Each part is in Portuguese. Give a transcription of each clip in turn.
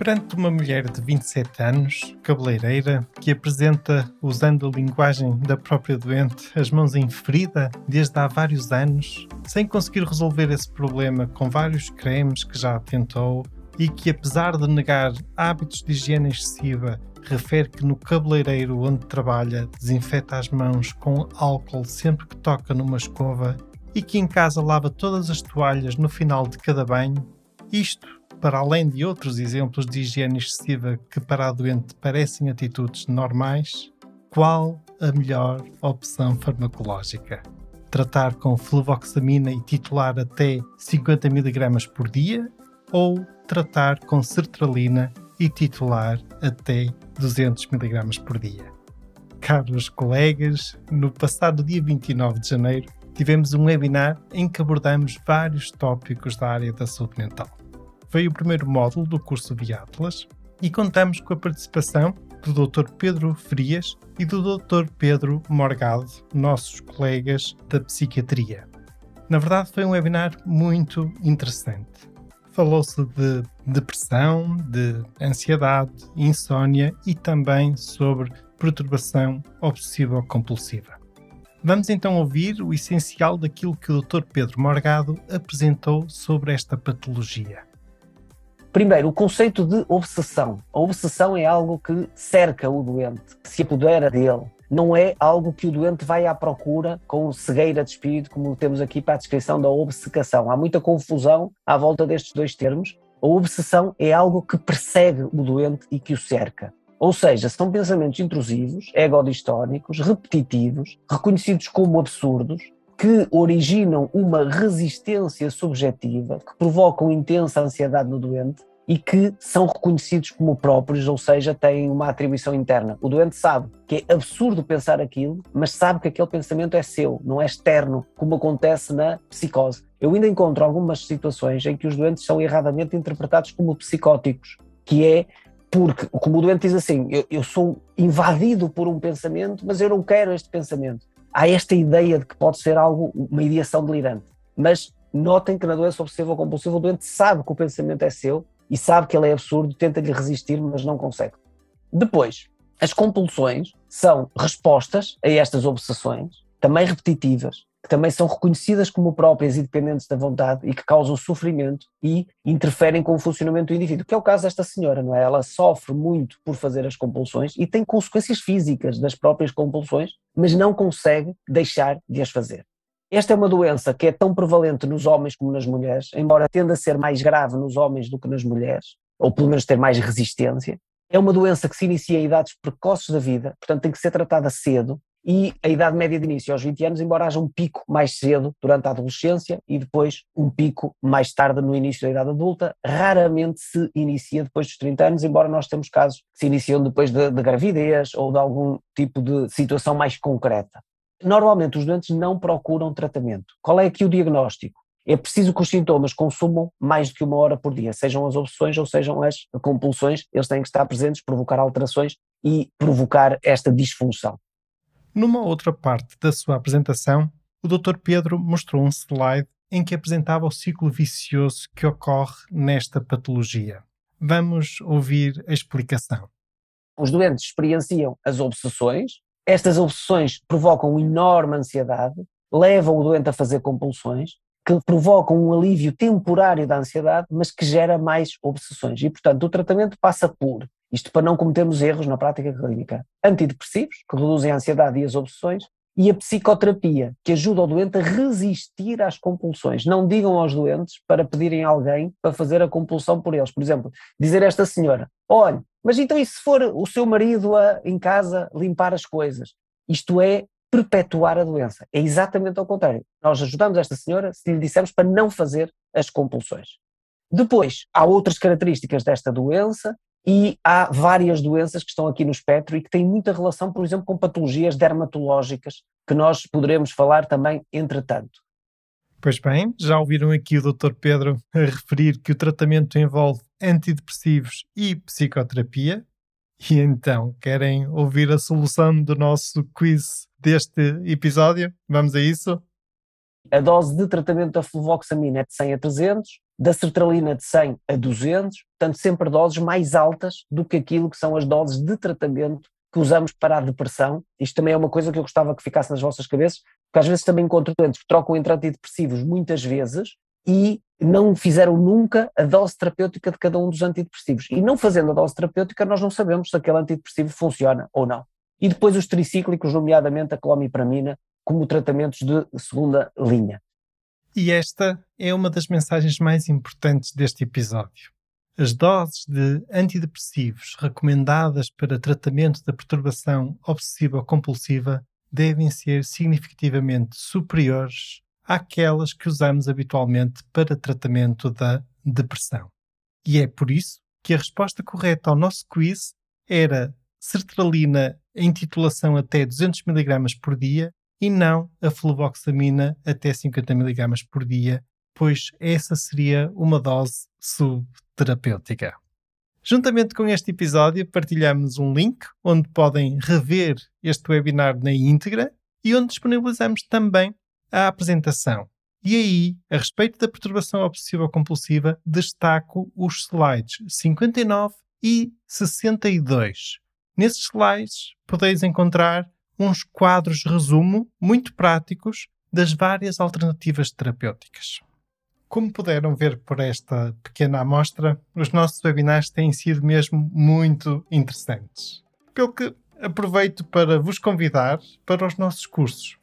Perante uma mulher de 27 anos, cabeleireira, que apresenta, usando a linguagem da própria doente, as mãos em ferida desde há vários anos, sem conseguir resolver esse problema com vários cremes que já tentou e que, apesar de negar hábitos de higiene excessiva, refere que no cabeleireiro onde trabalha desinfeta as mãos com álcool sempre que toca numa escova e que em casa lava todas as toalhas no final de cada banho, isto para além de outros exemplos de higiene excessiva que para a doente parecem atitudes normais, qual a melhor opção farmacológica? Tratar com fluvoxamina e titular até 50 mg por dia ou tratar com sertralina e titular até 200 mg por dia? Caros colegas, no passado dia 29 de janeiro tivemos um webinar em que abordamos vários tópicos da área da saúde mental veio o primeiro módulo do curso de Atlas e contamos com a participação do Dr. Pedro Frias e do Dr. Pedro Morgado, nossos colegas da psiquiatria. Na verdade, foi um webinar muito interessante. Falou-se de depressão, de ansiedade, insônia e também sobre perturbação obsessiva-compulsiva. Vamos então ouvir o essencial daquilo que o Dr. Pedro Morgado apresentou sobre esta patologia. Primeiro, o conceito de obsessão. A obsessão é algo que cerca o doente, que se apodera dele. Não é algo que o doente vai à procura com cegueira de espírito, como temos aqui para a descrição da obcecação. Há muita confusão à volta destes dois termos. A obsessão é algo que persegue o doente e que o cerca. Ou seja, são pensamentos intrusivos, egodistónicos, repetitivos, reconhecidos como absurdos, que originam uma resistência subjetiva, que provocam intensa ansiedade no doente e que são reconhecidos como próprios, ou seja, têm uma atribuição interna. O doente sabe que é absurdo pensar aquilo, mas sabe que aquele pensamento é seu, não é externo, como acontece na psicose. Eu ainda encontro algumas situações em que os doentes são erradamente interpretados como psicóticos, que é porque, como o doente diz assim, eu, eu sou invadido por um pensamento, mas eu não quero este pensamento há esta ideia de que pode ser algo, uma ideação delirante. Mas notem que na doença obsessiva compulsiva o doente sabe que o pensamento é seu e sabe que ele é absurdo, tenta-lhe resistir, mas não consegue. Depois, as compulsões são respostas a estas obsessões, também repetitivas, que também são reconhecidas como próprias e dependentes da vontade e que causam sofrimento e interferem com o funcionamento do indivíduo, que é o caso desta senhora, não é? Ela sofre muito por fazer as compulsões e tem consequências físicas das próprias compulsões, mas não consegue deixar de as fazer. Esta é uma doença que é tão prevalente nos homens como nas mulheres, embora tenda a ser mais grave nos homens do que nas mulheres, ou pelo menos ter mais resistência. É uma doença que se inicia em idades precoces da vida, portanto tem que ser tratada cedo, e a idade média de início aos 20 anos, embora haja um pico mais cedo durante a adolescência e depois um pico mais tarde no início da idade adulta, raramente se inicia depois dos 30 anos, embora nós temos casos que se iniciam depois de, de gravidez ou de algum tipo de situação mais concreta. Normalmente os doentes não procuram tratamento. Qual é aqui o diagnóstico? É preciso que os sintomas consumam mais do que uma hora por dia, sejam as obsessões ou sejam as compulsões, eles têm que estar presentes, provocar alterações e provocar esta disfunção. Numa outra parte da sua apresentação, o Dr. Pedro mostrou um slide em que apresentava o ciclo vicioso que ocorre nesta patologia. Vamos ouvir a explicação. Os doentes experienciam as obsessões, estas obsessões provocam enorme ansiedade, levam o doente a fazer compulsões, que provocam um alívio temporário da ansiedade, mas que gera mais obsessões. E, portanto, o tratamento passa por isto para não cometermos erros na prática clínica. Antidepressivos, que reduzem a ansiedade e as obsessões, e a psicoterapia, que ajuda o doente a resistir às compulsões. Não digam aos doentes para pedirem alguém para fazer a compulsão por eles. Por exemplo, dizer a esta senhora: olha, mas então e se for o seu marido a, em casa limpar as coisas? Isto é perpetuar a doença. É exatamente ao contrário. Nós ajudamos esta senhora se lhe dissermos para não fazer as compulsões. Depois, há outras características desta doença e há várias doenças que estão aqui no espectro e que têm muita relação, por exemplo, com patologias dermatológicas, que nós poderemos falar também entretanto. Pois bem, já ouviram aqui o Dr. Pedro a referir que o tratamento envolve antidepressivos e psicoterapia. E então, querem ouvir a solução do nosso quiz deste episódio? Vamos a isso? A dose de tratamento da fluvoxamina é de 100 a 300, da sertralina de 100 a 200, portanto sempre doses mais altas do que aquilo que são as doses de tratamento que usamos para a depressão. Isto também é uma coisa que eu gostava que ficasse nas vossas cabeças, porque às vezes também encontro doentes que trocam entre antidepressivos muitas vezes e não fizeram nunca a dose terapêutica de cada um dos antidepressivos. E não fazendo a dose terapêutica, nós não sabemos se aquele antidepressivo funciona ou não. E depois os tricíclicos, nomeadamente a clomipramina, como tratamentos de segunda linha. E esta é uma das mensagens mais importantes deste episódio. As doses de antidepressivos recomendadas para tratamento da perturbação obsessiva-compulsiva devem ser significativamente superiores àquelas que usamos habitualmente para tratamento da depressão. E é por isso que a resposta correta ao nosso quiz era sertralina em titulação até 200 mg por dia e não a fluvoxamina até 50 mg por dia, pois essa seria uma dose subterapêutica. Juntamente com este episódio, partilhamos um link onde podem rever este webinar na íntegra e onde disponibilizamos também a apresentação. E aí, a respeito da perturbação obsessiva-compulsiva, destaco os slides 59 e 62. Nesses slides podeis encontrar uns quadros resumo muito práticos das várias alternativas terapêuticas. Como puderam ver por esta pequena amostra, os nossos webinars têm sido mesmo muito interessantes. Pelo que aproveito para vos convidar para os nossos cursos.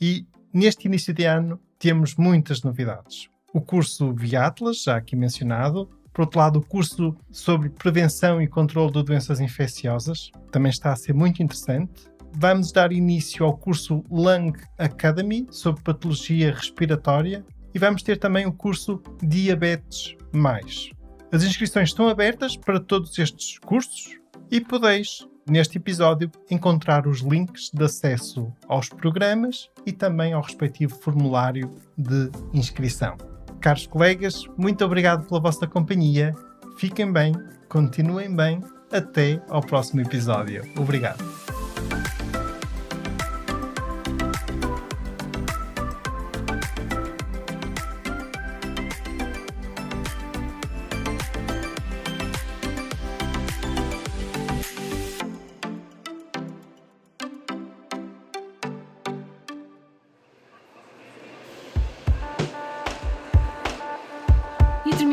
E neste início de ano temos muitas novidades. O curso Via Atlas, já aqui mencionado. Por outro lado, o curso sobre prevenção e controle de doenças infecciosas também está a ser muito interessante. Vamos dar início ao curso Lung Academy sobre patologia respiratória e vamos ter também o curso Diabetes Mais. As inscrições estão abertas para todos estes cursos e podeis, neste episódio, encontrar os links de acesso aos programas e também ao respectivo formulário de inscrição. Caros colegas, muito obrigado pela vossa companhia. Fiquem bem, continuem bem. Até ao próximo episódio. Obrigado.